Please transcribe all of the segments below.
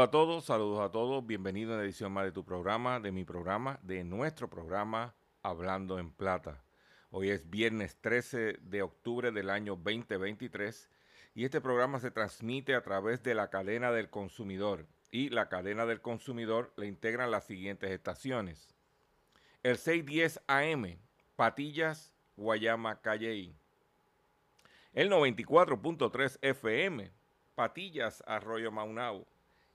Saludos a todos, saludos a todos. Bienvenido a una edición más de tu programa, de mi programa, de nuestro programa Hablando en Plata. Hoy es viernes 13 de octubre del año 2023 y este programa se transmite a través de la cadena del consumidor. Y la cadena del consumidor le integran las siguientes estaciones. El 610 AM, Patillas, Guayama, Calley. El 94.3 FM, Patillas, Arroyo Maunao.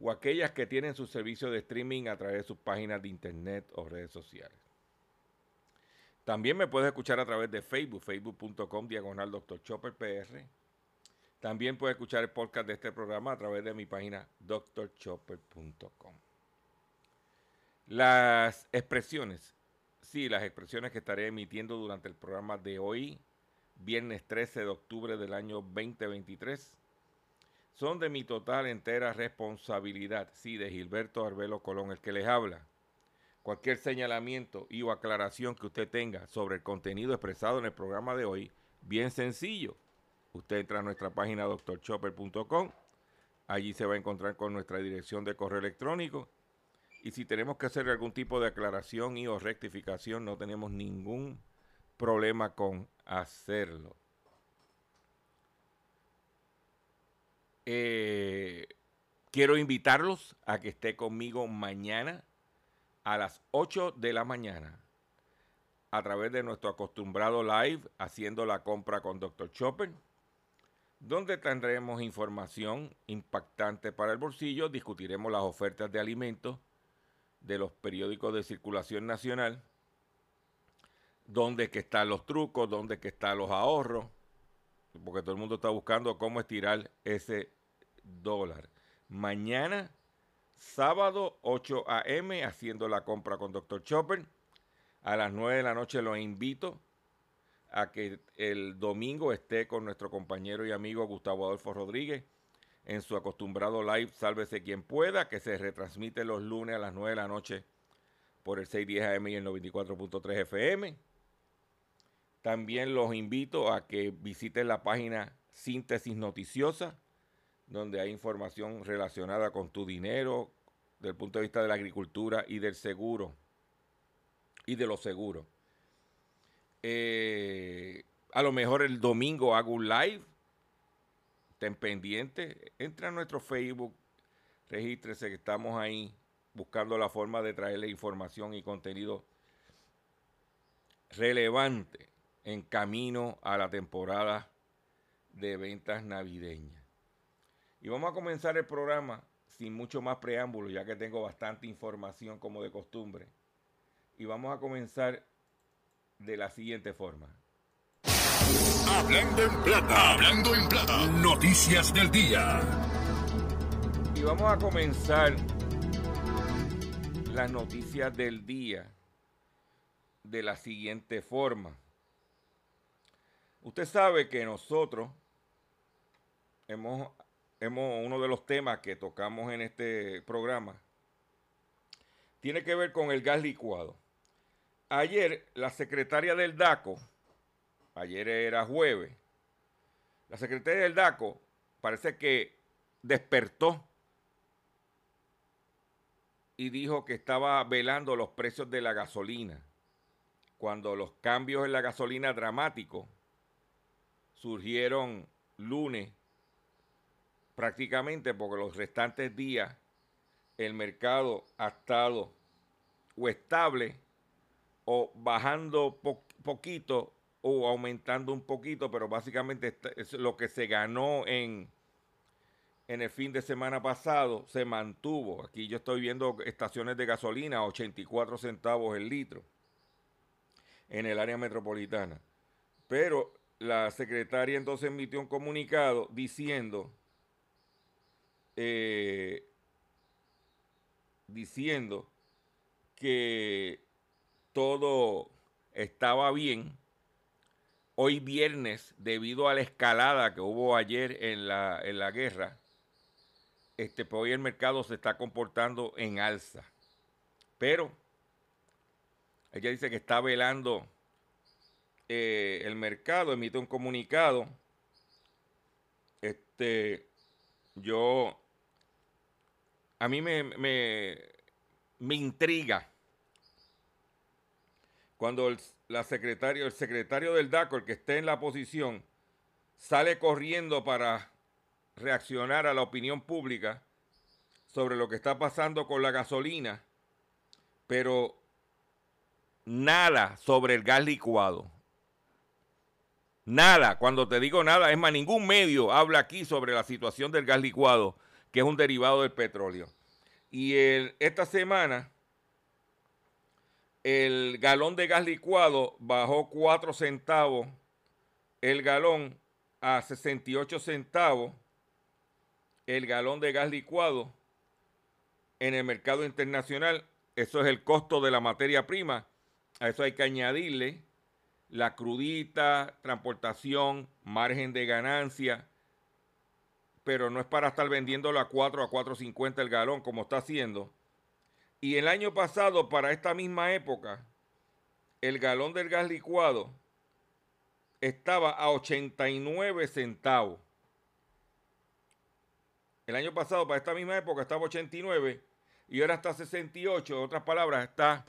o aquellas que tienen su servicio de streaming a través de sus páginas de internet o redes sociales. También me puedes escuchar a través de Facebook, facebook.com diagonal Dr. Chopper PR. También puedes escuchar el podcast de este programa a través de mi página drchopper.com. Las expresiones, sí, las expresiones que estaré emitiendo durante el programa de hoy, viernes 13 de octubre del año 2023, son de mi total entera responsabilidad, sí, de Gilberto Arbelo Colón, el que les habla. Cualquier señalamiento y o aclaración que usted tenga sobre el contenido expresado en el programa de hoy, bien sencillo. Usted entra a nuestra página drchopper.com, allí se va a encontrar con nuestra dirección de correo electrónico y si tenemos que hacer algún tipo de aclaración y o rectificación, no tenemos ningún problema con hacerlo. Eh, quiero invitarlos a que esté conmigo mañana a las 8 de la mañana a través de nuestro acostumbrado live haciendo la compra con Dr. Chopper, donde tendremos información impactante para el bolsillo, discutiremos las ofertas de alimentos de los periódicos de circulación nacional, dónde que están los trucos, dónde que están los ahorros, porque todo el mundo está buscando cómo estirar ese dólar. Mañana, sábado, 8 a.m., haciendo la compra con Dr. Chopper. A las 9 de la noche los invito a que el domingo esté con nuestro compañero y amigo Gustavo Adolfo Rodríguez en su acostumbrado live Sálvese quien pueda, que se retransmite los lunes a las 9 de la noche por el 610 AM y el 94.3 FM. También los invito a que visiten la página Síntesis Noticiosa, donde hay información relacionada con tu dinero, desde el punto de vista de la agricultura y del seguro, y de los seguros. Eh, a lo mejor el domingo hago un live, estén pendientes, entra a nuestro Facebook, regístrese que estamos ahí buscando la forma de traerle información y contenido relevante en camino a la temporada de ventas navideñas. Y vamos a comenzar el programa sin mucho más preámbulo, ya que tengo bastante información como de costumbre. Y vamos a comenzar de la siguiente forma. Hablando en plata, hablando en plata. Noticias del día. Y vamos a comenzar las noticias del día de la siguiente forma. Usted sabe que nosotros hemos, hemos, uno de los temas que tocamos en este programa tiene que ver con el gas licuado. Ayer la secretaria del DACO, ayer era jueves, la secretaria del DACO parece que despertó y dijo que estaba velando los precios de la gasolina, cuando los cambios en la gasolina dramáticos surgieron lunes prácticamente porque los restantes días el mercado ha estado o estable o bajando poquito o aumentando un poquito, pero básicamente lo que se ganó en, en el fin de semana pasado se mantuvo. Aquí yo estoy viendo estaciones de gasolina 84 centavos el litro en el área metropolitana. Pero la secretaria entonces emitió un comunicado diciendo, eh, diciendo que todo estaba bien. Hoy viernes, debido a la escalada que hubo ayer en la, en la guerra, este, pues hoy el mercado se está comportando en alza. Pero ella dice que está velando eh, el mercado emite un comunicado. Este, yo, a mí me, me, me intriga cuando el, la secretario, el secretario del DACO, el que esté en la posición, sale corriendo para reaccionar a la opinión pública sobre lo que está pasando con la gasolina, pero nada sobre el gas licuado. Nada, cuando te digo nada, es más, ningún medio habla aquí sobre la situación del gas licuado, que es un derivado del petróleo. Y esta semana, el galón de gas licuado bajó 4 centavos el galón a 68 centavos el galón de gas licuado en el mercado internacional. Eso es el costo de la materia prima. A eso hay que añadirle la crudita, transportación, margen de ganancia, pero no es para estar vendiéndolo a 4 a 4.50 el galón como está haciendo. Y el año pasado, para esta misma época, el galón del gas licuado estaba a 89 centavos. El año pasado, para esta misma época, estaba a 89 y ahora está a 68. En otras palabras, está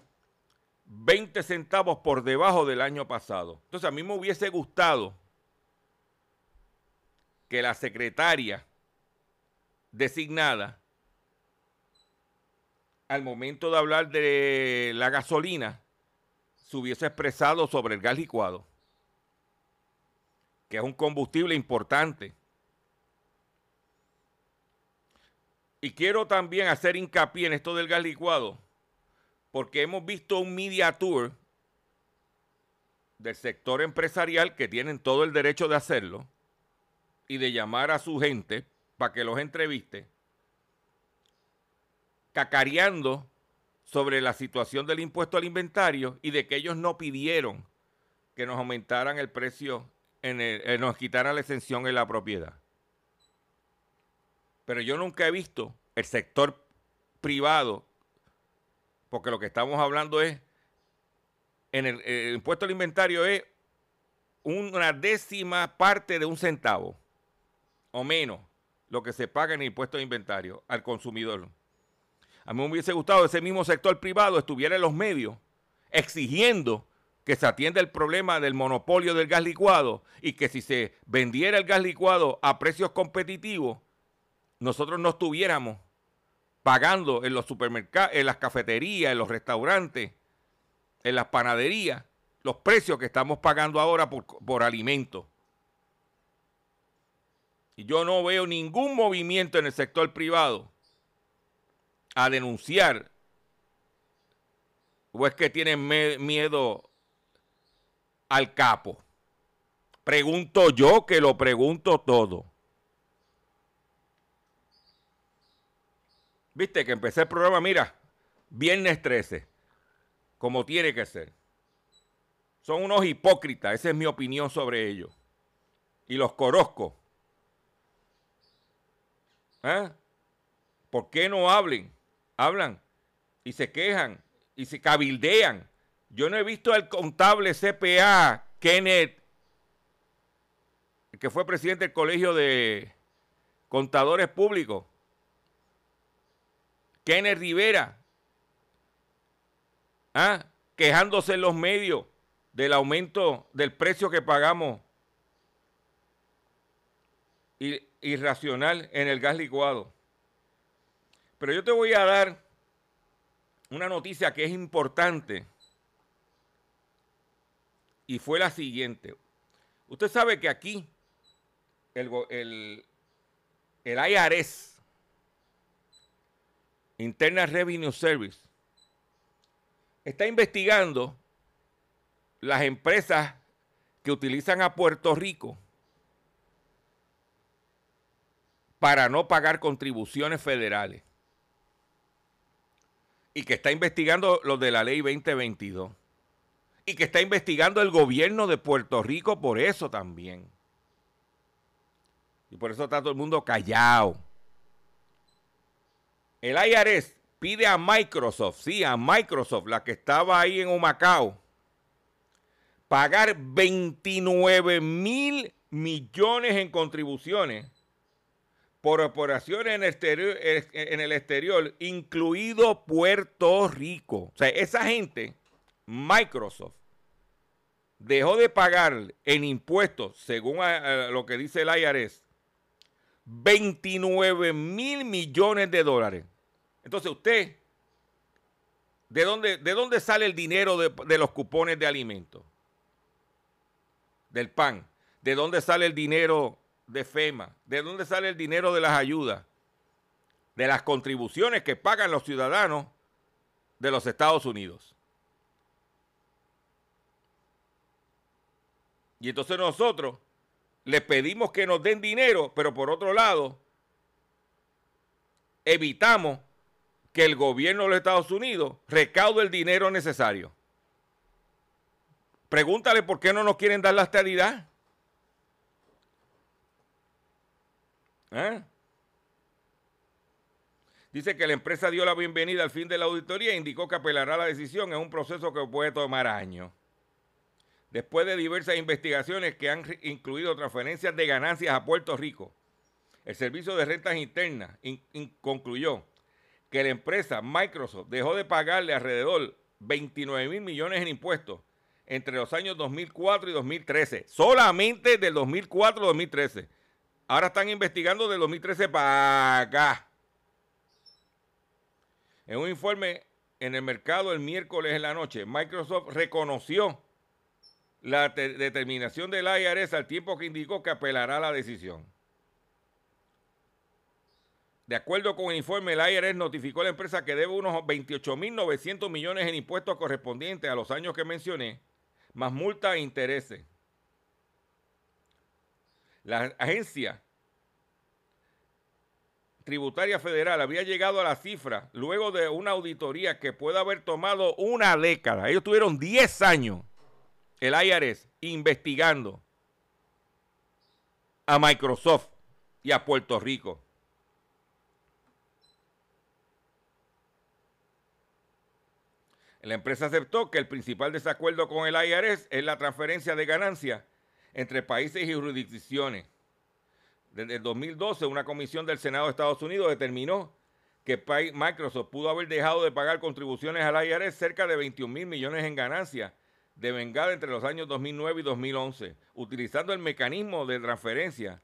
20 centavos por debajo del año pasado. Entonces a mí me hubiese gustado que la secretaria designada al momento de hablar de la gasolina se hubiese expresado sobre el gas licuado, que es un combustible importante. Y quiero también hacer hincapié en esto del gas licuado porque hemos visto un media tour del sector empresarial que tienen todo el derecho de hacerlo y de llamar a su gente para que los entreviste, cacareando sobre la situación del impuesto al inventario y de que ellos no pidieron que nos aumentaran el precio, en el, eh, nos quitaran la exención en la propiedad. Pero yo nunca he visto el sector privado porque lo que estamos hablando es, en el, impuesto al inventario es una décima parte de un centavo o menos lo que se paga en el impuesto de inventario al consumidor. A mí me hubiese gustado que ese mismo sector privado estuviera en los medios exigiendo que se atienda el problema del monopolio del gas licuado y que si se vendiera el gas licuado a precios competitivos, nosotros no estuviéramos pagando en los supermercados, en las cafeterías, en los restaurantes, en las panaderías, los precios que estamos pagando ahora por, por alimentos. Yo no veo ningún movimiento en el sector privado a denunciar o es que tienen miedo al capo. Pregunto yo que lo pregunto todo. Viste que empecé el programa, mira, viernes 13, como tiene que ser. Son unos hipócritas, esa es mi opinión sobre ellos. y los conozco. ¿Ah? ¿Por qué no hablen? Hablan y se quejan y se cabildean. Yo no he visto al contable CPA, Kenneth, que fue presidente del Colegio de Contadores Públicos, Kenneth Rivera, ¿ah? quejándose en los medios del aumento del precio que pagamos irracional en el gas licuado. Pero yo te voy a dar una noticia que es importante y fue la siguiente. Usted sabe que aquí el, IRS, Internal Revenue Service, está investigando las empresas que utilizan a Puerto Rico para no pagar contribuciones federales. Y que está investigando los de la ley 2022. Y que está investigando el gobierno de Puerto Rico por eso también. Y por eso está todo el mundo callado. El IRS pide a Microsoft, sí, a Microsoft, la que estaba ahí en Humacao, pagar 29 mil millones en contribuciones por operaciones en el, exterior, incluido Puerto Rico. O sea, esa gente, Microsoft, dejó de pagar en impuestos, según lo que dice el IRS, 29 mil millones de dólares. Entonces usted, ¿de dónde, de dónde sale el dinero de, de los cupones de alimentos? Del pan. ¿De dónde sale el dinero de FEMA? ¿De dónde sale el dinero de las ayudas? De las contribuciones que pagan los ciudadanos de los Estados Unidos. Y entonces nosotros le pedimos que nos den dinero, pero por otro lado, evitamos que el gobierno de los Estados Unidos recaude el dinero necesario. Pregúntale por qué no nos quieren dar la estabilidad. ¿Eh? Dice que la empresa dio la bienvenida al fin de la auditoría e indicó que apelará a la decisión. Es un proceso que puede tomar años. Después de diversas investigaciones que han incluido transferencias de ganancias a Puerto Rico, el Servicio de Rentas Internas concluyó que la empresa Microsoft dejó de pagarle alrededor 29 mil millones en impuestos entre los años 2004 y 2013. Solamente del 2004 y 2013. Ahora están investigando del 2013 para acá. En un informe en el mercado el miércoles en la noche, Microsoft reconoció la determinación del IRS al tiempo que indicó que apelará a la decisión. De acuerdo con el informe, el IRS notificó a la empresa que debe unos 28.900 millones en impuestos correspondientes a los años que mencioné, más multas e intereses. La agencia tributaria federal había llegado a la cifra luego de una auditoría que puede haber tomado una década. Ellos tuvieron 10 años, el IRS, investigando a Microsoft y a Puerto Rico. La empresa aceptó que el principal desacuerdo con el IRS es la transferencia de ganancias entre países y jurisdicciones. Desde el 2012, una comisión del Senado de Estados Unidos determinó que Microsoft pudo haber dejado de pagar contribuciones al IRS cerca de 21 mil millones en ganancias de vengada entre los años 2009 y 2011, utilizando el mecanismo de transferencia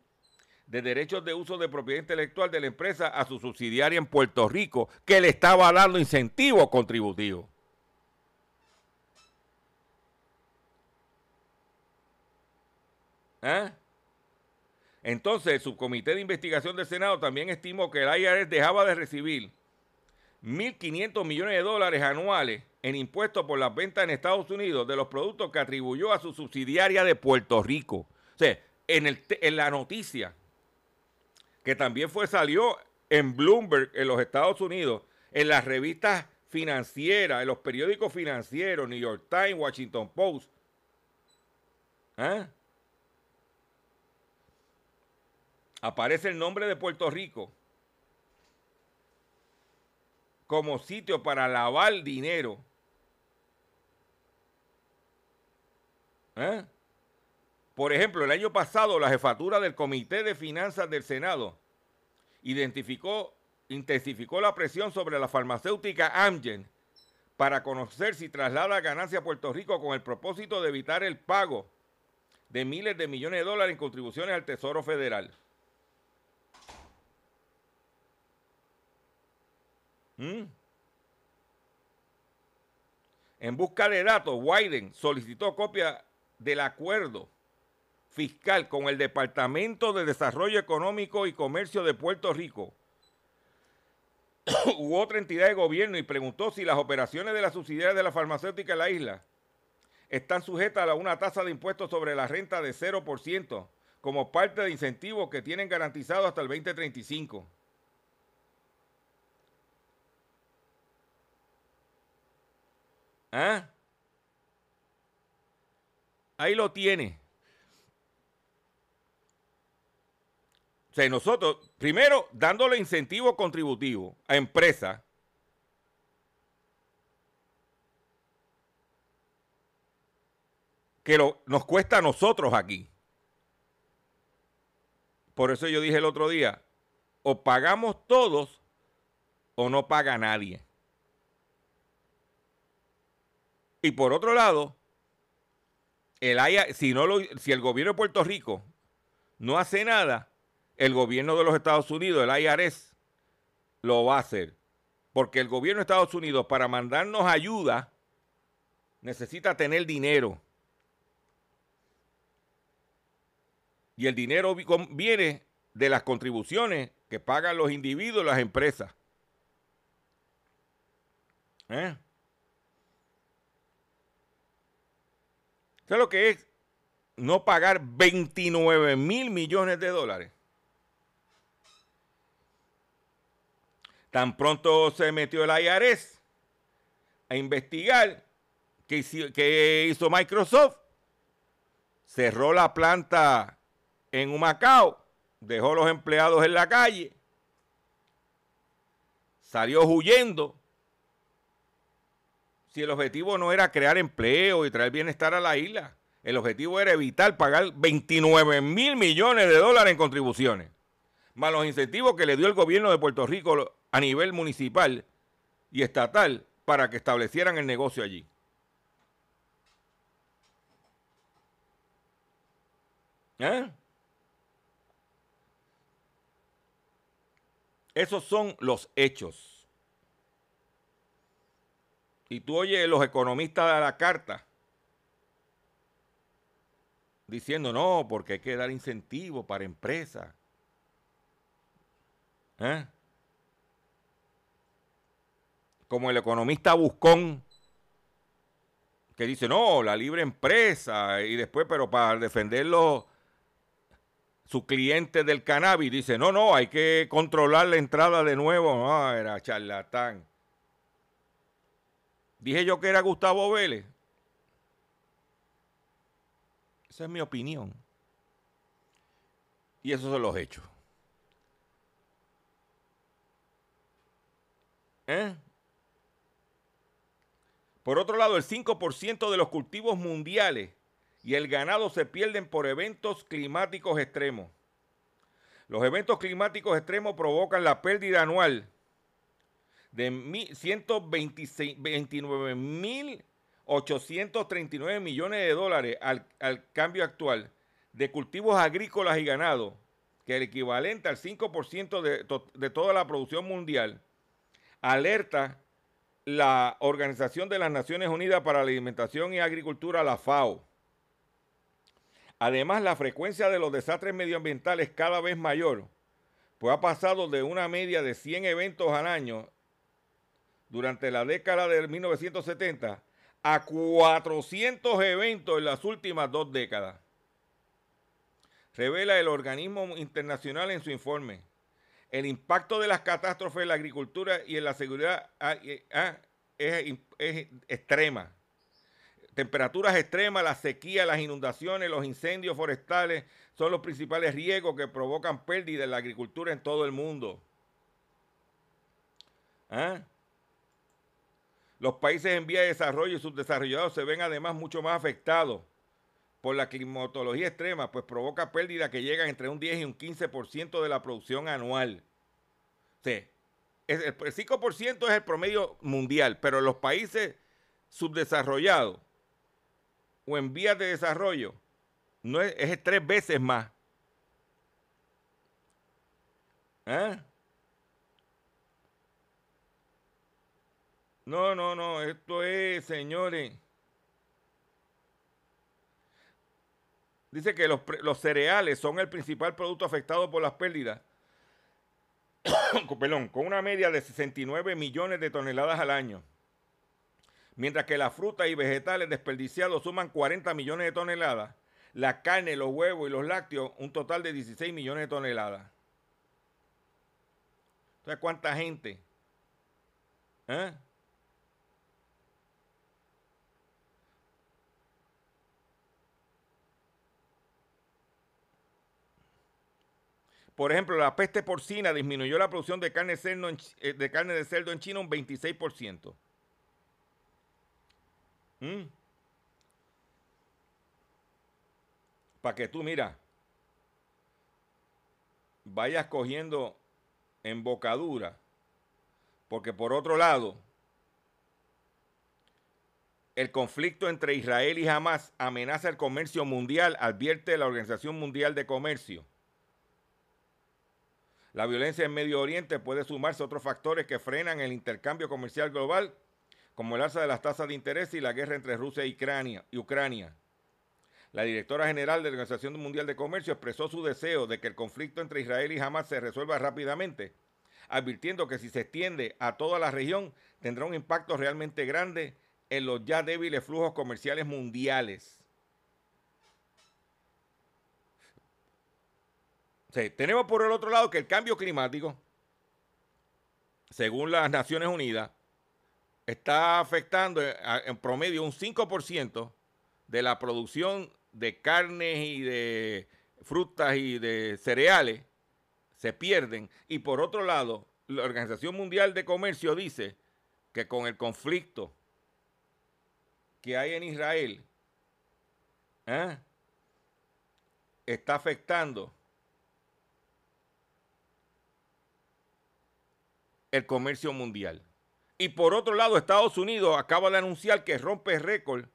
de derechos de uso de propiedad intelectual de la empresa a su subsidiaria en Puerto Rico, que le estaba dando incentivos contributivos. ¿Eh? Entonces, el subcomité de investigación del Senado también estimó que el IRS dejaba de recibir 1.500 millones de dólares anuales en impuestos por las ventas en Estados Unidos de los productos que atribuyó a su subsidiaria de Puerto Rico. O sea, en, el, en la noticia, que también fue, salió en Bloomberg, en los Estados Unidos, en las revistas financieras, en los periódicos financieros, New York Times, Washington Post. ¿Ah? Aparece el nombre de Puerto Rico como sitio para lavar dinero. ¿Eh? Por ejemplo, el año pasado la jefatura del Comité de Finanzas del Senado identificó, intensificó la presión sobre la farmacéutica Amgen para conocer si traslada ganancia a Puerto Rico con el propósito de evitar el pago de miles de millones de dólares en contribuciones al Tesoro Federal. ¿Mm? En busca de datos, Wyden solicitó copia del acuerdo fiscal con el Departamento de Desarrollo Económico y Comercio de Puerto Rico u otra entidad de gobierno y preguntó si las operaciones de la subsidiarias de la farmacéutica en la isla están sujetas a una tasa de impuestos sobre la renta de 0% como parte de incentivos que tienen garantizados hasta el 2035. ¿Ah? Ahí lo tiene. O sea, nosotros, primero, dándole incentivo contributivo a empresas que nos cuesta a nosotros aquí. Por eso yo dije el otro día, o pagamos todos o no paga nadie. Y por otro lado, el si, no lo, si el gobierno de Puerto Rico no hace nada, el gobierno de los Estados Unidos, el IRS, lo va a hacer. Porque el gobierno de Estados Unidos, para mandarnos ayuda, necesita tener dinero. Y el dinero viene de las contribuciones que pagan los individuos y las empresas. ¿Eh? ¿Sabes lo que es no pagar 29 mil millones de dólares? Tan pronto se metió el IRS a investigar qué hizo, Microsoft, cerró la planta en Humacao, dejó los empleados en la calle, salió huyendo si el objetivo no era crear empleo y traer bienestar a la isla, el objetivo era evitar pagar 29 mil millones de dólares en contribuciones, más los incentivos que le dio el gobierno de Puerto Rico a nivel municipal y estatal para que establecieran el negocio allí. ¿Eh? Esos son los hechos. Y tú oyes los economistas de la carta diciendo no, porque hay que dar incentivos para empresas. ¿Eh? Como el economista Buscón, que dice, no, la libre empresa, y después, pero para defenderlo, sus clientes del cannabis, dice, no, no, hay que controlar la entrada de nuevo. No, era charlatán. Dije yo que era Gustavo Vélez. Esa es mi opinión. Y esos son los hechos. ¿Eh? Por otro lado, el 5% de los cultivos mundiales y el ganado se pierden por eventos climáticos extremos. Los eventos climáticos extremos provocan la pérdida anual de 129.839 millones de dólares al, cambio actual de cultivos agrícolas y ganados, que es el equivalente al 5% de, de toda la producción mundial, alerta la Organización de las Naciones Unidas para la Alimentación y Agricultura, la FAO. Además, la frecuencia de los desastres medioambientales cada vez mayor, pues ha pasado de una media de 100 eventos al año durante la década de 1970 a 400 eventos en las últimas dos décadas. Revela el organismo internacional en su informe. El impacto de las catástrofes en la agricultura y en la seguridad ah, ah, es, extrema. temperaturas extremas, la sequía, las inundaciones, los incendios forestales son los principales riesgos que provocan pérdida en la agricultura en todo el mundo. ¿Ah? Los países en vía de desarrollo y subdesarrollados se ven además mucho más afectados por la climatología extrema, pues provoca pérdidas que llegan entre un 10 y un 15% de la producción anual. Sí, el 5% es el promedio mundial, pero en los países subdesarrollados o en vías de desarrollo, no es, es tres veces más. ¿Eh? No, no, no, esto es, señores. Dice que los, cereales son el principal producto afectado por las pérdidas. Perdón, con una media de 69 millones de toneladas al año mientras que las frutas y vegetales desperdiciados suman 40 millones de toneladas, la carne, los huevos y los lácteos un total de 16 millones de toneladas. ¿Sabes cuánta gente? ¿Eh? Por ejemplo, la peste porcina disminuyó la producción de carne, eh, de, carne de cerdo en China un 26%. ¿Mm? Para que tú, mira, vayas cogiendo embocadura. Porque por otro lado, el conflicto entre Israel y Hamas amenaza el comercio mundial, advierte la Organización Mundial de Comercio. La violencia en Medio Oriente puede sumarse a otros factores que frenan el intercambio comercial global como el alza de las tasas de interés y la guerra entre Rusia y Ucrania. La directora general de la Organización Mundial de Comercio expresó su deseo de que el conflicto entre Israel y Hamas se resuelva rápidamente, advirtiendo que si se extiende a toda la región tendrá un impacto realmente grande en los ya débiles flujos comerciales mundiales. Tenemos por el otro lado que el cambio climático, según las Naciones Unidas, está afectando eh, en promedio un 5% de la producción de carnes y de frutas y de cereales se pierden. Y por otro lado, la Organización Mundial de Comercio dice que con el conflicto que hay en Israel, ¿eh? está afectando el comercio mundial. Y por otro lado, Estados Unidos acaba de anunciar que rompe récord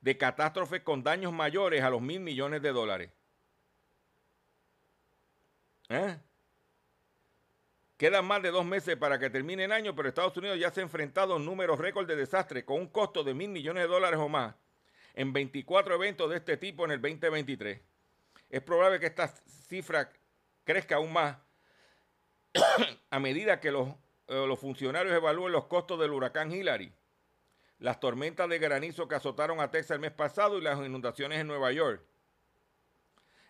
de catástrofes con daños mayores a los mil millones de dólares. ¿Eh? Quedan más de dos meses para que termine el año, pero Estados Unidos ya se ha enfrentado a números récord de desastres con un costo de mil millones de dólares o más en 24 eventos de este tipo en el 2023. Es probable que esta cifra crezca aún más a medida que los los funcionarios evalúen los costos del huracán Hillary, las tormentas de granizo que azotaron a Texas el mes pasado y las inundaciones en Nueva York.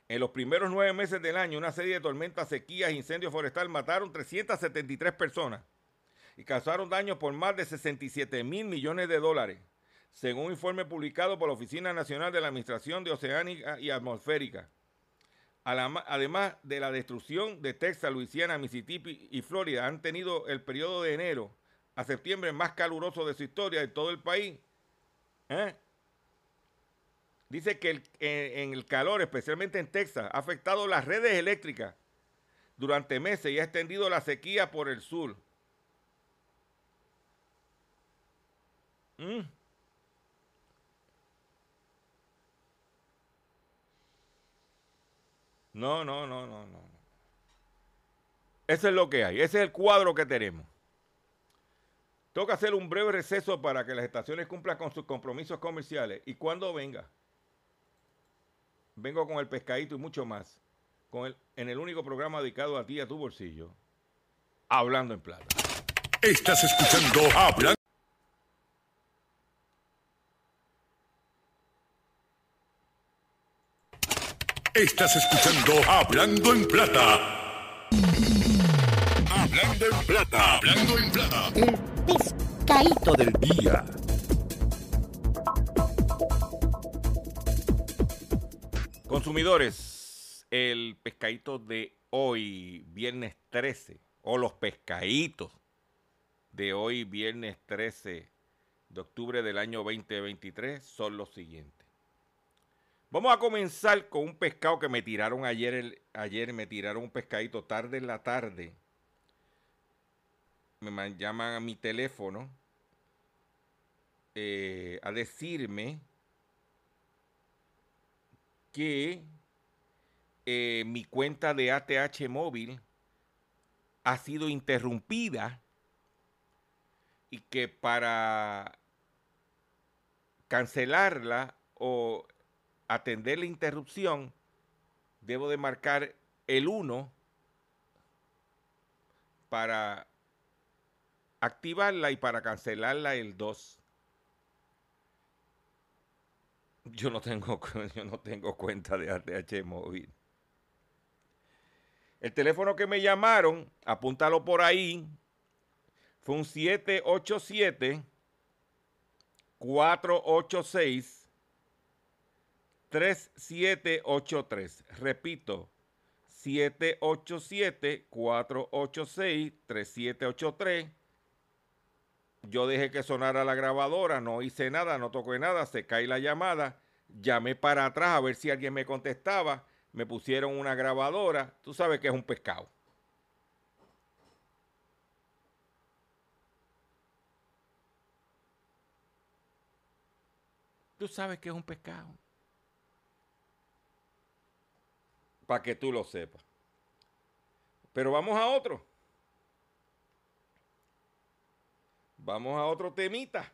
En los primeros nueve meses del año, una serie de tormentas, sequías e incendios forestales mataron 373 personas y causaron daños por más de 67 mil millones de dólares, según un informe publicado por la Oficina Nacional de la Administración de Oceánica y Atmosférica además de la destrucción de Texas, Luisiana, Mississippi y Florida, han tenido el periodo de enero a septiembre más caluroso de su historia de todo el país. ¿eh? Dice que en el calor, especialmente en Texas, ha afectado las redes eléctricas durante meses y ha extendido la sequía por el sur. ¿Mm? No, no, no, no, no. Eso es lo que hay. Ese es el cuadro que tenemos. Que hacer un breve receso para que las estaciones cumplan con sus compromisos comerciales. Y cuando venga, vengo con el pescadito y mucho más. Con el, en el único programa dedicado a ti, a tu bolsillo. Hablando en plata. Estás escuchando Hablando. Estás escuchando Hablando en Plata. Hablando en Plata. Hablando en Plata. El pescadito del día. Consumidores, el pescadito de hoy, viernes 13, o los pescaditos de hoy, viernes 13 de octubre del año 2023, son los siguientes. Vamos a comenzar con un pescado que me tiraron ayer. ayer me tiraron un pescadito tarde en la tarde. Me llaman a mi teléfono eh, a decirme que eh, mi cuenta de ATH móvil ha sido interrumpida y que para cancelarla o atender la interrupción debo de marcar el 1 para activarla y para cancelarla el 2. Yo no tengo, yo no tengo cuenta de ATH móvil. El teléfono que me llamaron, apúntalo por ahí, fue un 787 486 3783. Repito, 787 486 3783 yo dejé que sonara la grabadora, no hice nada, no toqué nada, se cae la llamada, llamé para atrás a ver si alguien me contestaba, me pusieron una grabadora, tú sabes que es un pescado. Tú sabes que es un pescado. Para que tú lo sepas. Pero vamos a otro. Vamos a otro temita.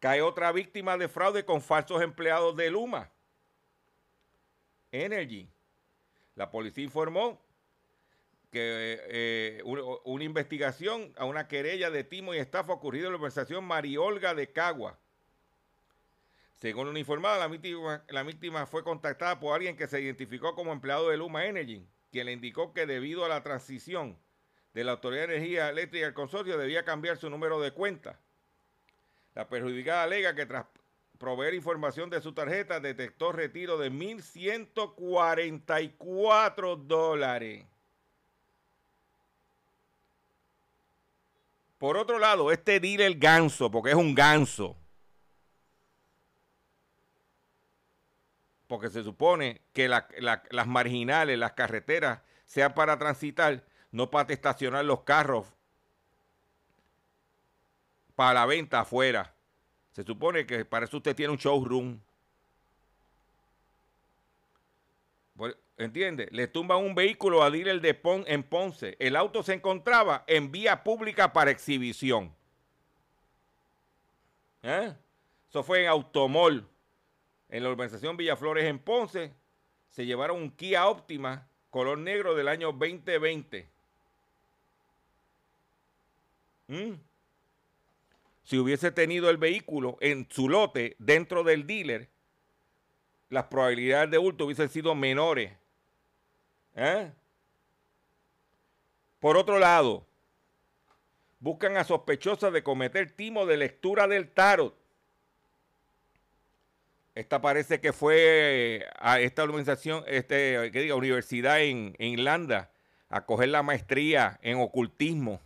Cae otra víctima de fraude con falsos empleados de Luma. Energy. La policía informó que eh, una investigación a una querella de timo y estafa ocurrido en la organización Mariolga de Cagua. Según una informada, la víctima, la víctima fue contactada por alguien que se identificó como empleado de Luma Energy, quien le indicó que debido a la transición de la Autoridad de Energía Eléctrica del consorcio debía cambiar su número de cuenta. La perjudicada alega que tras proveer información de su tarjeta detectó retiro de 1.144 dólares. Por otro lado, este dealer ganso, porque es un ganso, porque se supone que las marginales, las carreteras, sean para transitar, no para estacionar los carros para la venta afuera. Se supone que para eso usted tiene un showroom. ¿Entiende? Le tumban un vehículo a dealer de Pon en Ponce. El auto se encontraba en vía pública para exhibición. ¿Eh? Eso fue en Automol. En la urbanización Villaflores en Ponce. Se llevaron un Kia Optima color negro del año 2020. Mm. Si hubiese tenido el vehículo en su lote dentro del dealer, las probabilidades de hurto hubiesen sido menores. ¿Eh? Por otro lado, buscan a sospechosas de cometer timo de lectura del tarot. Esta parece que fue a esta organización, este, que diga, universidad en, Irlanda, a coger la maestría en ocultismo.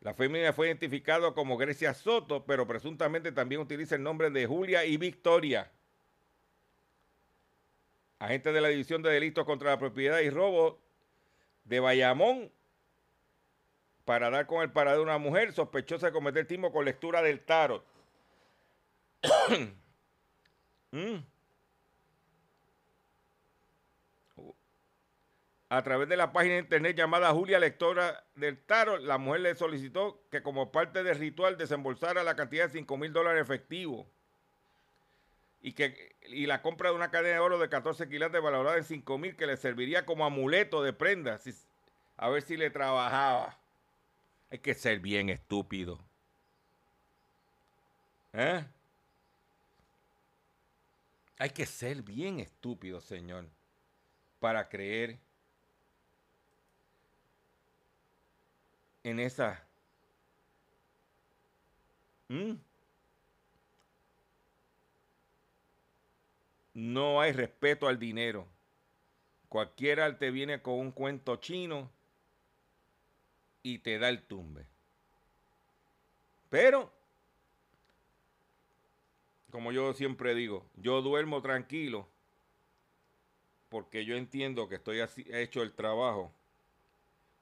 La fémina fue identificada como Grecia Soto, pero presuntamente también utiliza el nombre de Julia y Victoria. Agentes de la División de Delitos contra la Propiedad y Robo de Bayamón para dar con el paradero de una mujer sospechosa de cometer timo con lectura del tarot. Mm. a través de la página de internet llamada Julia Lectora del Taro, la mujer le solicitó que como parte del ritual desembolsara la cantidad de 5 mil dólares efectivos y, que, y la compra de una cadena de oro de 14 quilates valorada en 5 mil que le serviría como amuleto de prenda, a ver si le trabajaba. Hay que ser bien estúpido. ¿Eh? Hay que ser bien estúpido, señor, para creer en esa... No hay respeto al dinero. Cualquiera te viene con un cuento chino y te da el tumbe. Pero, como yo siempre digo, yo duermo tranquilo porque yo entiendo que estoy así, hecho el trabajo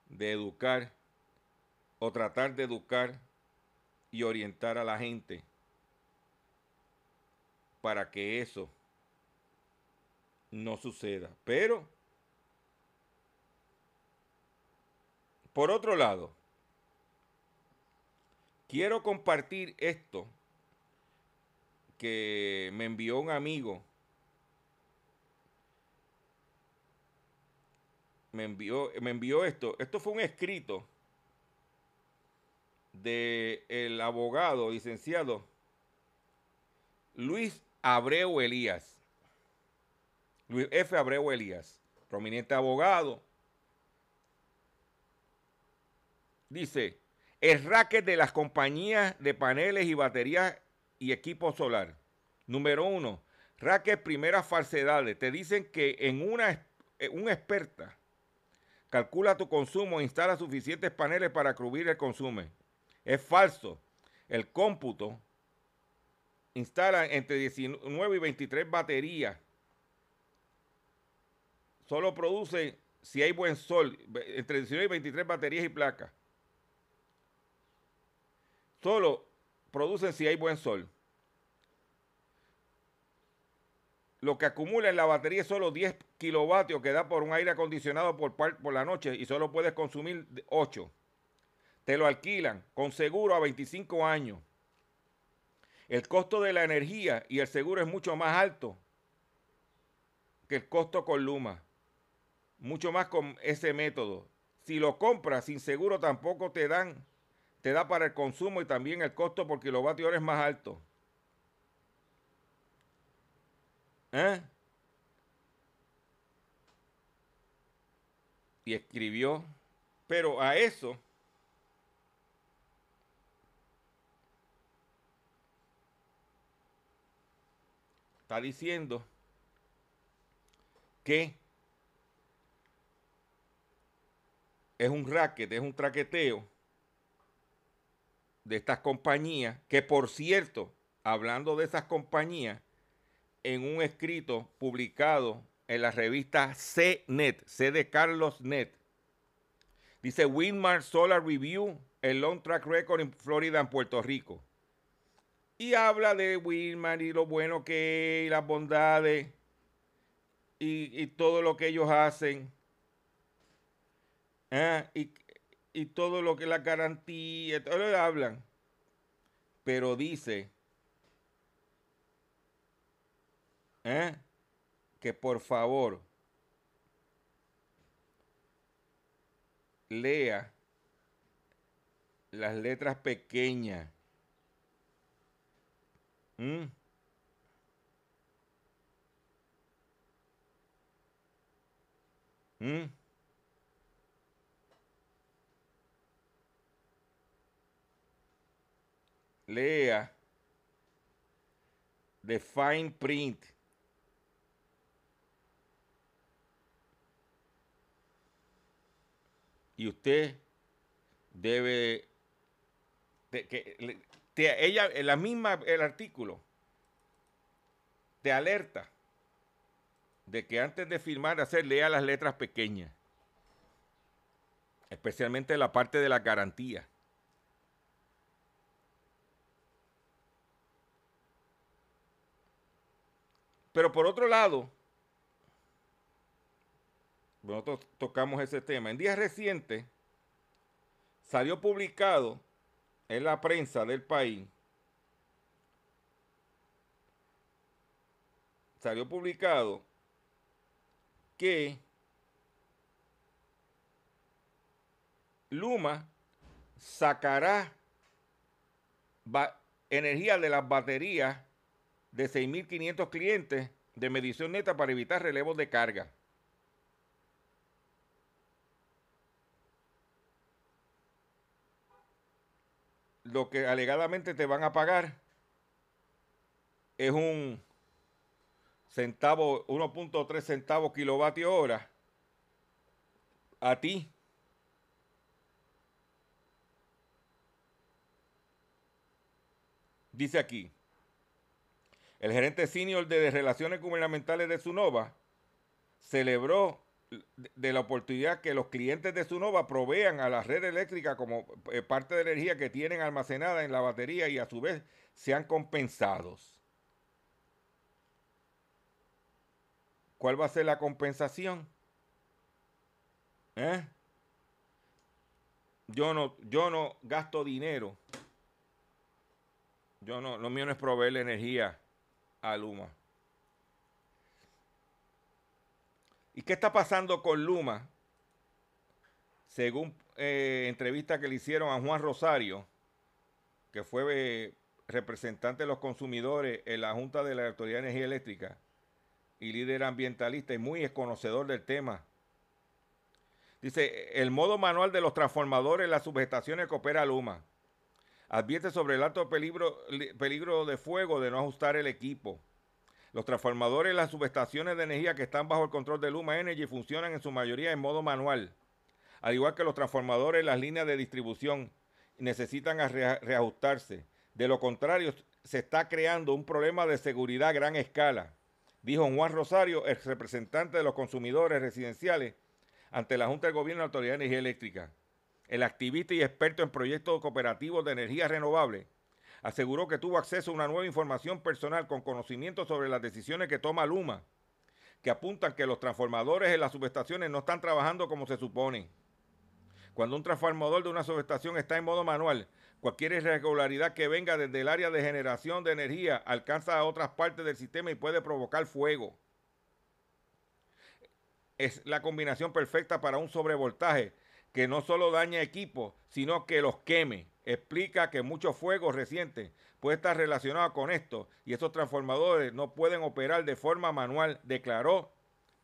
de educar o tratar de educar y orientar a la gente para que eso no suceda. Pero, por otro lado, quiero compartir esto que me envió un amigo. Me envió, me envió esto. Esto fue un escrito del el abogado licenciado Luis Abreu Elías. Luis F. Abreu Elías, prominente abogado. Dice, el racket de las compañías de paneles y baterías y equipo solar. Número uno, racket primeras falsedades. Te dicen que en una, una experta calcula tu consumo e instala suficientes paneles para cubrir el consumo. Es falso. El cómputo instala entre 19 y 23 baterías. Solo produce, si hay buen sol, entre 19 y 23 baterías y placas. Solo producen si hay buen sol. Lo que acumula en la batería es solo 10 kilovatios que da por un aire acondicionado por, por la noche y solo puedes consumir 8 te lo alquilan con seguro a 25 años. El costo de la energía y el seguro es mucho más alto que el costo con Luma. Mucho más con ese método. Si lo compras sin seguro tampoco te dan, te da para el consumo y también el costo por kilovatio hora es más alto. ¿Eh? Y escribió, pero a eso está diciendo que es un racket, es un traqueteo de estas compañías, que por cierto, hablando de esas compañías, en un escrito publicado en la revista CNET, C de Carlos Net, dice Winmar Solar Review, el Long Track Record en Florida, en Puerto Rico. Y habla de Wilmar y lo bueno que es, y las bondades y, todo lo que ellos hacen. Ah, y, todo lo que la garantía, todo lo que hablan. Pero dice ¿eh? que por favor lea las letras pequeñas Mm. Mm. Lea the fine print. Y usted debe de, que, ella, la misma, el artículo, te alerta de que antes de firmar, hacer, lea las letras pequeñas. Especialmente la parte de la garantía. Pero por otro lado, nosotros tocamos ese tema. En días recientes salió publicado en la prensa del país salió publicado que Luma sacará energía de las baterías de 6.500 clientes de medición neta para evitar relevos de carga. lo que alegadamente te van a pagar es un centavos, 1.3 centavos kilovatio hora, a ti. Dice aquí, el gerente senior de Relaciones Gubernamentales de Sunova celebró de la oportunidad que los clientes de Sunova provean a la red eléctrica como eh, parte de energía que tienen almacenada en la batería y a su vez sean compensados. ¿Cuál va a ser la compensación? ¿Eh? Yo no, yo no gasto dinero. Yo no, lo mío no es proveerle energía a Luma. ¿Y qué está pasando con Luma? Según eh, entrevista que le hicieron a Juan Rosario, que fue eh, representante de los consumidores en la Junta de la Autoridad de Energía Eléctrica y líder ambientalista y muy conocedor del tema. Dice, el modo manual de los transformadores las subestaciones que opera Luma. Advierte sobre el alto peligro, de fuego de no ajustar el equipo. Los transformadores y las subestaciones de energía que están bajo el control de Luma Energy funcionan en su mayoría en modo manual. Al igual que los transformadores y las líneas de distribución necesitan reajustarse. De lo contrario, se está creando un problema de seguridad a gran escala, dijo Juan Rosario, el representante de los consumidores residenciales ante la Junta de Gobierno de la Autoridad de Energía Eléctrica. El activista y experto en proyectos cooperativos de energía renovable aseguró que tuvo acceso a una nueva información personal con conocimiento sobre las decisiones que toma Luma, que apuntan que los transformadores en las subestaciones no están trabajando como se supone. Cuando un transformador de una subestación está en modo manual, cualquier irregularidad que venga desde el área de generación de energía alcanza a otras partes del sistema y puede provocar fuego. Es la combinación perfecta para un sobrevoltaje que no solo daña equipos, sino que los queme explica que muchos fuegos recientes puede estar relacionados con esto y estos transformadores no pueden operar de forma manual, declaró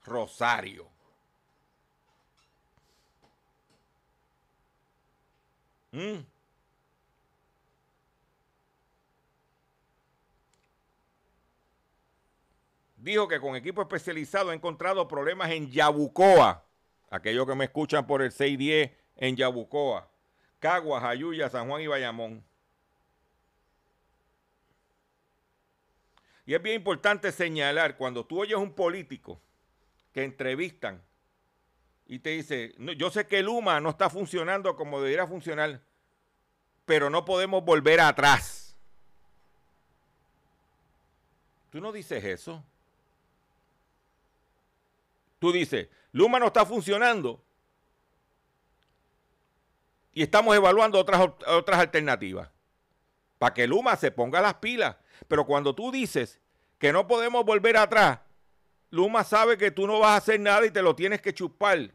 Rosario. Mm. Dijo que con equipo especializado ha encontrado problemas en Yabucoa. Aquellos que me escuchan por el 610 en Yabucoa Caguas, Ayuya, San Juan y Bayamón. Y es bien importante señalar cuando tú oyes un político que entrevistan y te dice, yo sé que Luma no está funcionando como debería funcionar, pero no podemos volver atrás. Tú no dices eso. Tú dices, Luma no está funcionando, y estamos evaluando otras, otras alternativas para que Luma se ponga las pilas. Pero cuando tú dices que no podemos volver atrás, Luma sabe que tú no vas a hacer nada y te lo tienes que chupar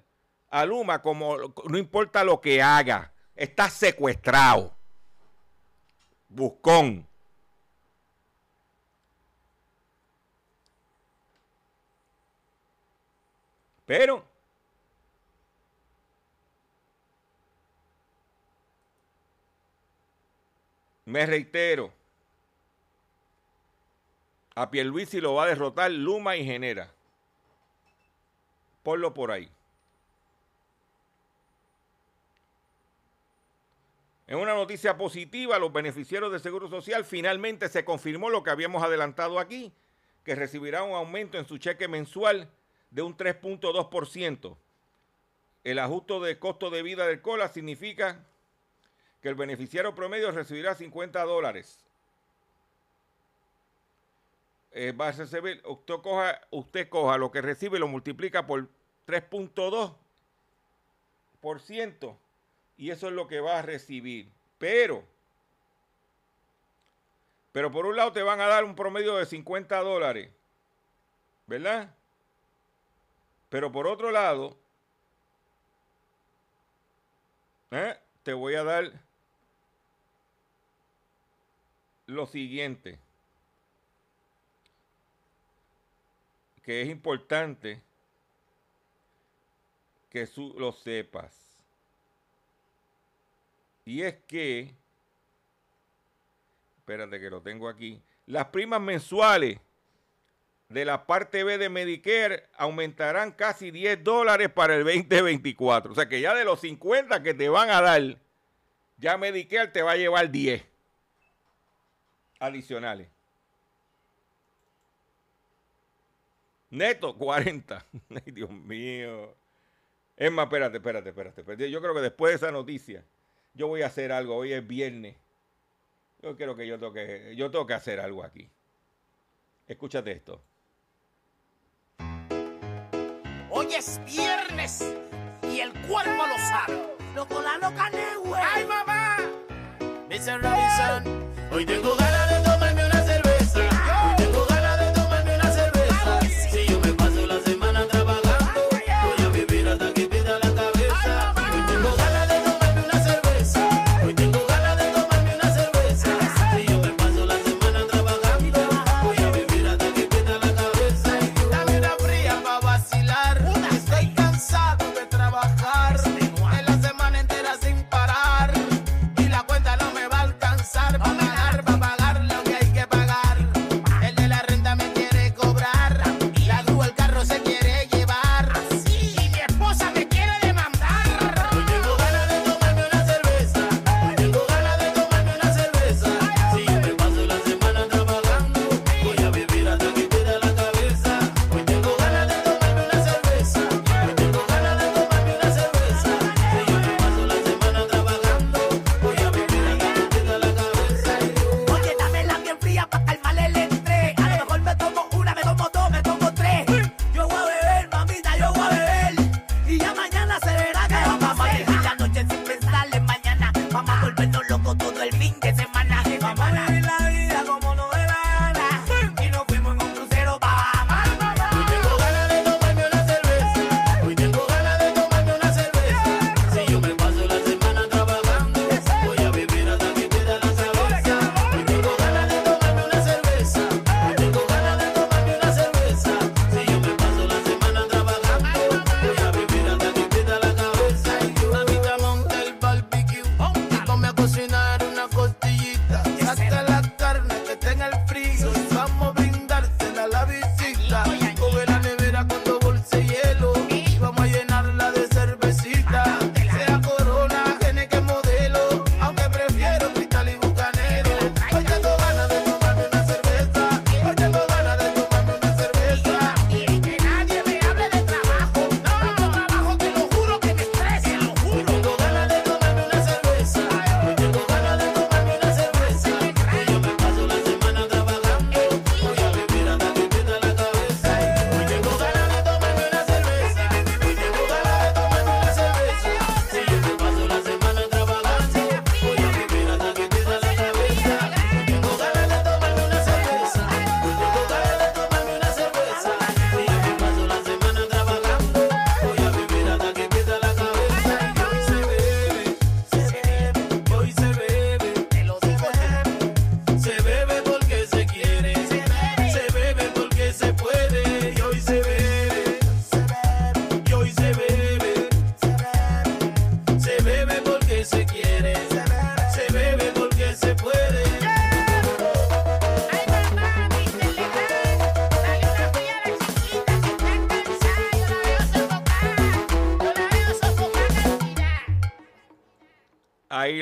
a Luma como no importa lo que haga. Estás secuestrado. Buscón. Pero Me reitero, a Pierluisi lo va a derrotar Luma y Genera. Ponlo por ahí. En una noticia positiva, los beneficiarios del Seguro Social finalmente se confirmó lo que habíamos adelantado aquí, que recibirá un aumento en su cheque mensual de un 3.2%. El ajuste de costo de vida del COLA significa que el beneficiario promedio recibirá 50 dólares. Eh, va a recibir, usted coja, usted coja lo que recibe y lo multiplica por 3.2% y eso es lo que va a recibir. Pero, pero por un lado te van a dar un promedio de 50 dólares, ¿verdad? Pero por otro lado, ¿eh? te voy a dar lo siguiente, que es importante que lo sepas. Y es que, espérate que lo tengo aquí, las primas mensuales de la parte B de Medicare aumentarán casi 10 dólares para el 2024. O sea que ya de los 50 que te van a dar, ya Medicare te va a llevar 10 adicionales. Neto, 40. Ay, Dios mío. Es más, espérate, espérate, espérate, Yo creo que después de esa noticia, yo voy a hacer algo. Hoy es viernes. Yo creo que yo tengo que, yo tengo que hacer algo aquí. Escúchate esto. Hoy es viernes y el cuerpo lo sabe. Loco, la loca. ¡Ay, mamá! Mr. Robinson, hoy tengo ganas de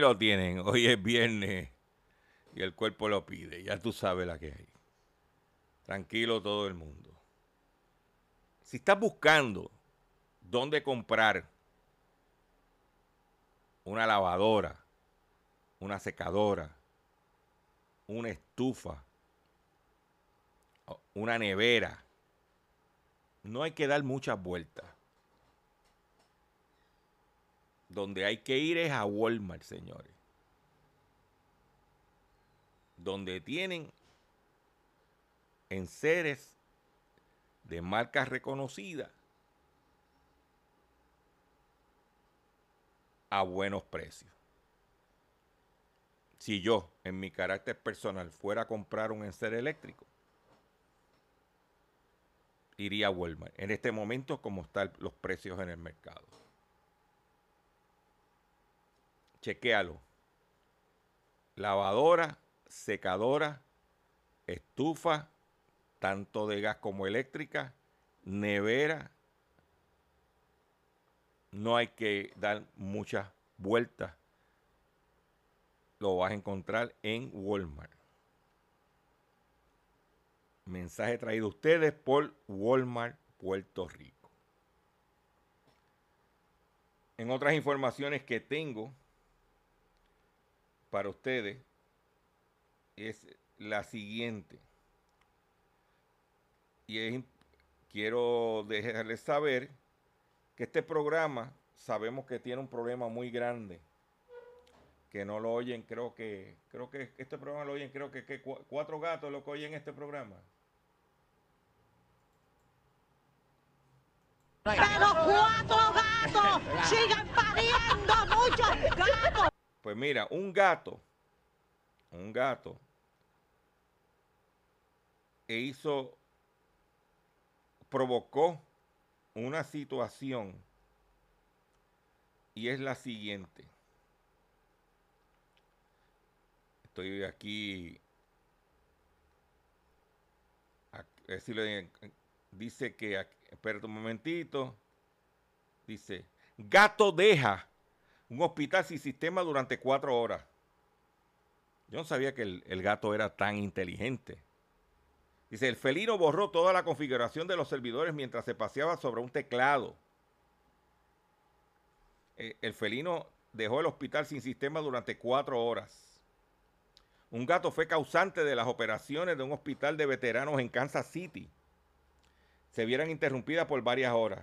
lo tienen. Hoy es viernes y el cuerpo lo pide. Ya tú sabes la que hay. Tranquilo todo el mundo. Si estás buscando dónde comprar una lavadora, una secadora, una estufa, una nevera, no hay que dar muchas vueltas. Donde hay que ir es a Walmart, señores. Donde tienen enseres de marcas reconocidas a buenos precios. Si yo, en mi carácter personal, fuera a comprar un enser eléctrico, iría a Walmart. En este momento, como están los precios en el mercado. Chequéalo. Lavadora, secadora, estufa, tanto de gas como eléctrica, nevera. No hay que dar muchas vueltas. Lo vas a encontrar en Walmart. Mensaje traído a ustedes por Walmart Puerto Rico. En otras informaciones que tengo para ustedes es la siguiente. Y quiero dejarles saber que este programa sabemos que tiene un problema muy grande. Que no lo oyen, creo que, creo que este programa lo oyen, creo que, que cuatro gatos lo que oyen este programa. Pero cuatro gatos siguen pariendo muchos gatos. Pues mira, un gato, un gato, e hizo, provocó una situación y es la siguiente. Estoy aquí, dice que espera un momentito. Dice, gato deja un hospital sin sistema durante cuatro horas. Yo no sabía que el, gato era tan inteligente. Dice, el felino borró toda la configuración de los servidores mientras se paseaba sobre un teclado. Eh, el felino dejó el hospital sin sistema durante cuatro horas. Un gato fue causante de las operaciones de un hospital de veteranos en Kansas City se vieran interrumpidas por varias horas.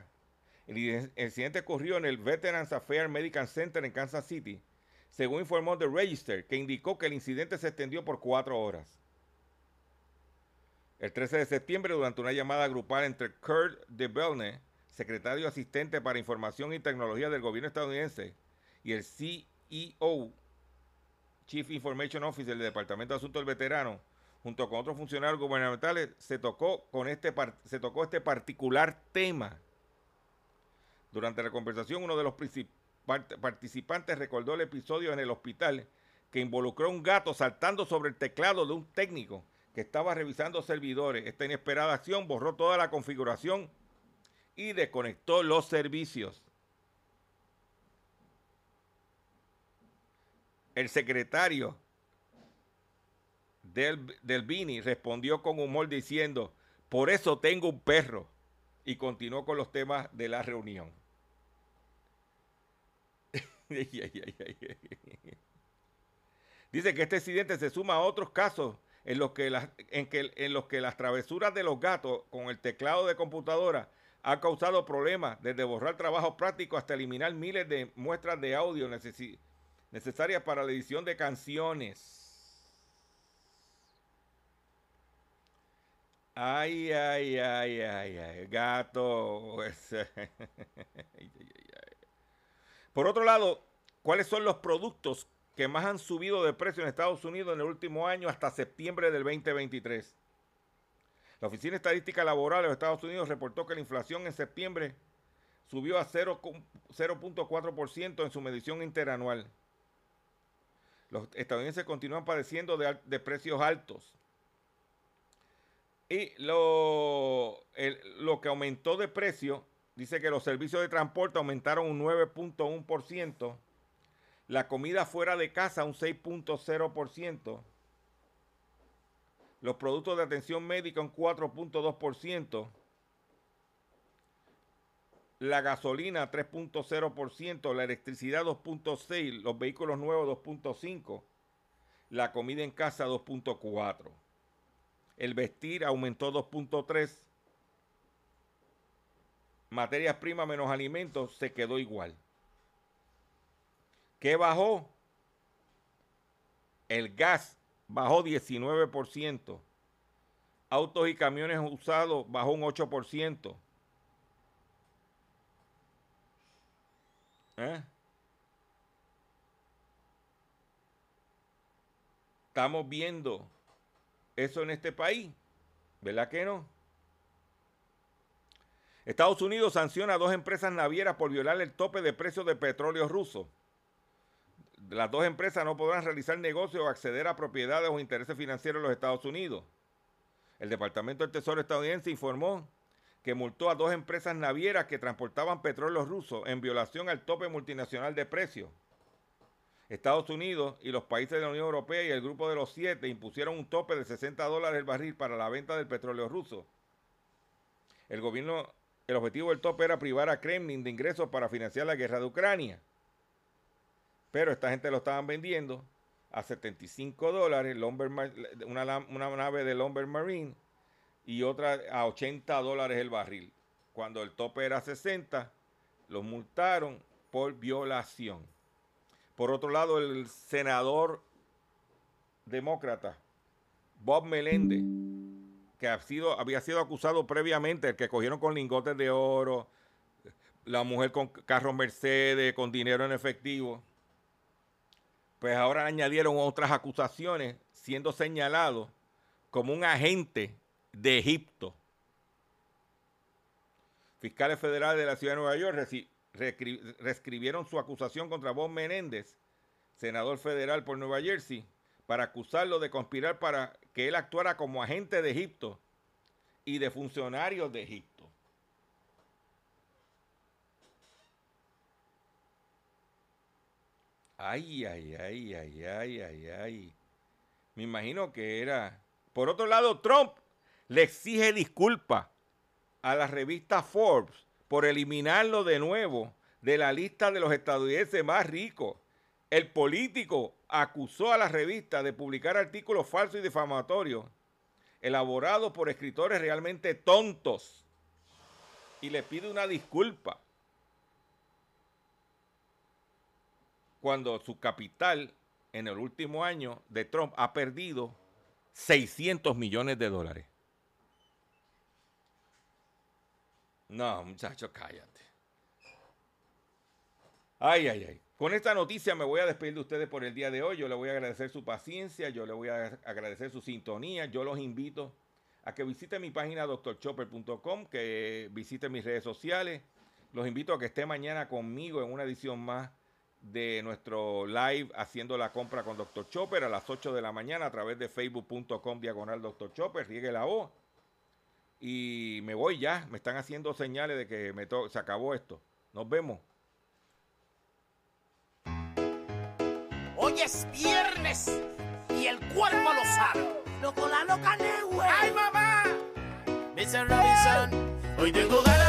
El incidente ocurrió en el Veterans Affairs Medical Center en Kansas City, según informó The Register, que indicó que el incidente se extendió por cuatro horas. El 13 de septiembre, durante una llamada grupal entre Kurt DeBelne, secretario asistente para Información y Tecnología del gobierno estadounidense, y el CEO, Chief Information Officer del Departamento de Asuntos del Veterano, junto con otros funcionarios gubernamentales, se tocó, con este, se tocó este particular tema. Durante la conversación, uno de los participantes recordó el episodio en el hospital que involucró a un gato saltando sobre el teclado de un técnico que estaba revisando servidores. Esta inesperada acción borró toda la configuración y desconectó los servicios. El secretario del, del Vini respondió con humor diciendo, por eso tengo un perro. Y continuó con los temas de la reunión. Dice que este accidente se suma a otros casos en los, que las, en, que, en los que las travesuras de los gatos con el teclado de computadora han causado problemas, desde borrar trabajo práctico hasta eliminar miles de muestras de audio necesarias para la edición de canciones. Ay, ay, ay, ay, ay, gato. Por otro lado, ¿cuáles son los productos que más han subido de precio en Estados Unidos en el último año hasta septiembre del 2023? La Oficina Estadística Laboral de los Estados Unidos reportó que la inflación en septiembre subió a 0.4% en su medición interanual. Los estadounidenses continúan padeciendo de precios altos y lo, lo que aumentó de precio, dice que los servicios de transporte aumentaron un 9.1%, la comida fuera de casa un 6.0%, los productos de atención médica un 4.2%, la gasolina 3.0%, la electricidad 2.6%, los vehículos nuevos 2.5%, la comida en casa 2.4%. El vestir aumentó 2.3. Materias primas menos alimentos se quedó igual. ¿Qué bajó? El gas bajó 19%. Autos y camiones usados bajó un 8%. ¿Eh? Estamos viendo eso en este país. ¿Verdad que no? Estados Unidos sanciona a dos empresas navieras por violar el tope de precios de petróleo ruso. Las dos empresas no podrán realizar negocios o acceder a propiedades o intereses financieros en los Estados Unidos. El Departamento del Tesoro estadounidense informó que multó a dos empresas navieras que transportaban petróleo ruso en violación al tope multinacional de precios. Estados Unidos y los países de la Unión Europea y el grupo de los siete impusieron un tope de 60 dólares el barril para la venta del petróleo ruso. El gobierno, el objetivo del tope era privar a Kremlin de ingresos para financiar la guerra de Ucrania. Pero esta gente lo estaban vendiendo a 75 dólares, una, una nave de Lumber Marine y otra a 80 dólares el barril. Cuando el tope era 60, los multaron por violación. Por otro lado, el senador demócrata Bob Meléndez, que había sido acusado previamente, el que cogieron con lingotes de oro, la mujer con carros Mercedes, con dinero en efectivo, pues ahora añadieron otras acusaciones siendo señalado como un agente de Egipto. Fiscales federales de la ciudad de Nueva York reescribieron su acusación contra Bob Menéndez, senador federal por Nueva Jersey, para acusarlo de conspirar para que él actuara como agente de Egipto y de funcionarios de Egipto. Ay, ay, ay, ay, ay, ay, ay. Me imagino que era. Por otro lado, Trump le exige disculpas a la revista Forbes por eliminarlo de nuevo de la lista de los estadounidenses más ricos. El político acusó a la revista de publicar artículos falsos y difamatorios elaborados por escritores realmente tontos y le pide una disculpa. cuando su capital en el último año de Trump ha perdido 600 millones de dólares. No, muchachos, cállate. Ay, ay, ay. Con esta noticia me voy a despedir de ustedes por el día de hoy. Yo le voy a agradecer su paciencia, yo le voy a agradecer su sintonía. Yo los invito a que visiten mi página doctorchopper.com, que visiten mis redes sociales. Los invito a que esté mañana conmigo en una edición más de nuestro live haciendo la compra con Dr. Chopper a las 8 de la mañana a través de facebook.com diagonal Dr. Chopper, riegue la voz. Y me voy ya, me están haciendo señales de que me se acabó esto. Nos vemos. Hoy es viernes y el cuerpo lo sabe. Loco la loca ¡Ay, mamá! Mr. Robinson, hoy tengo ganas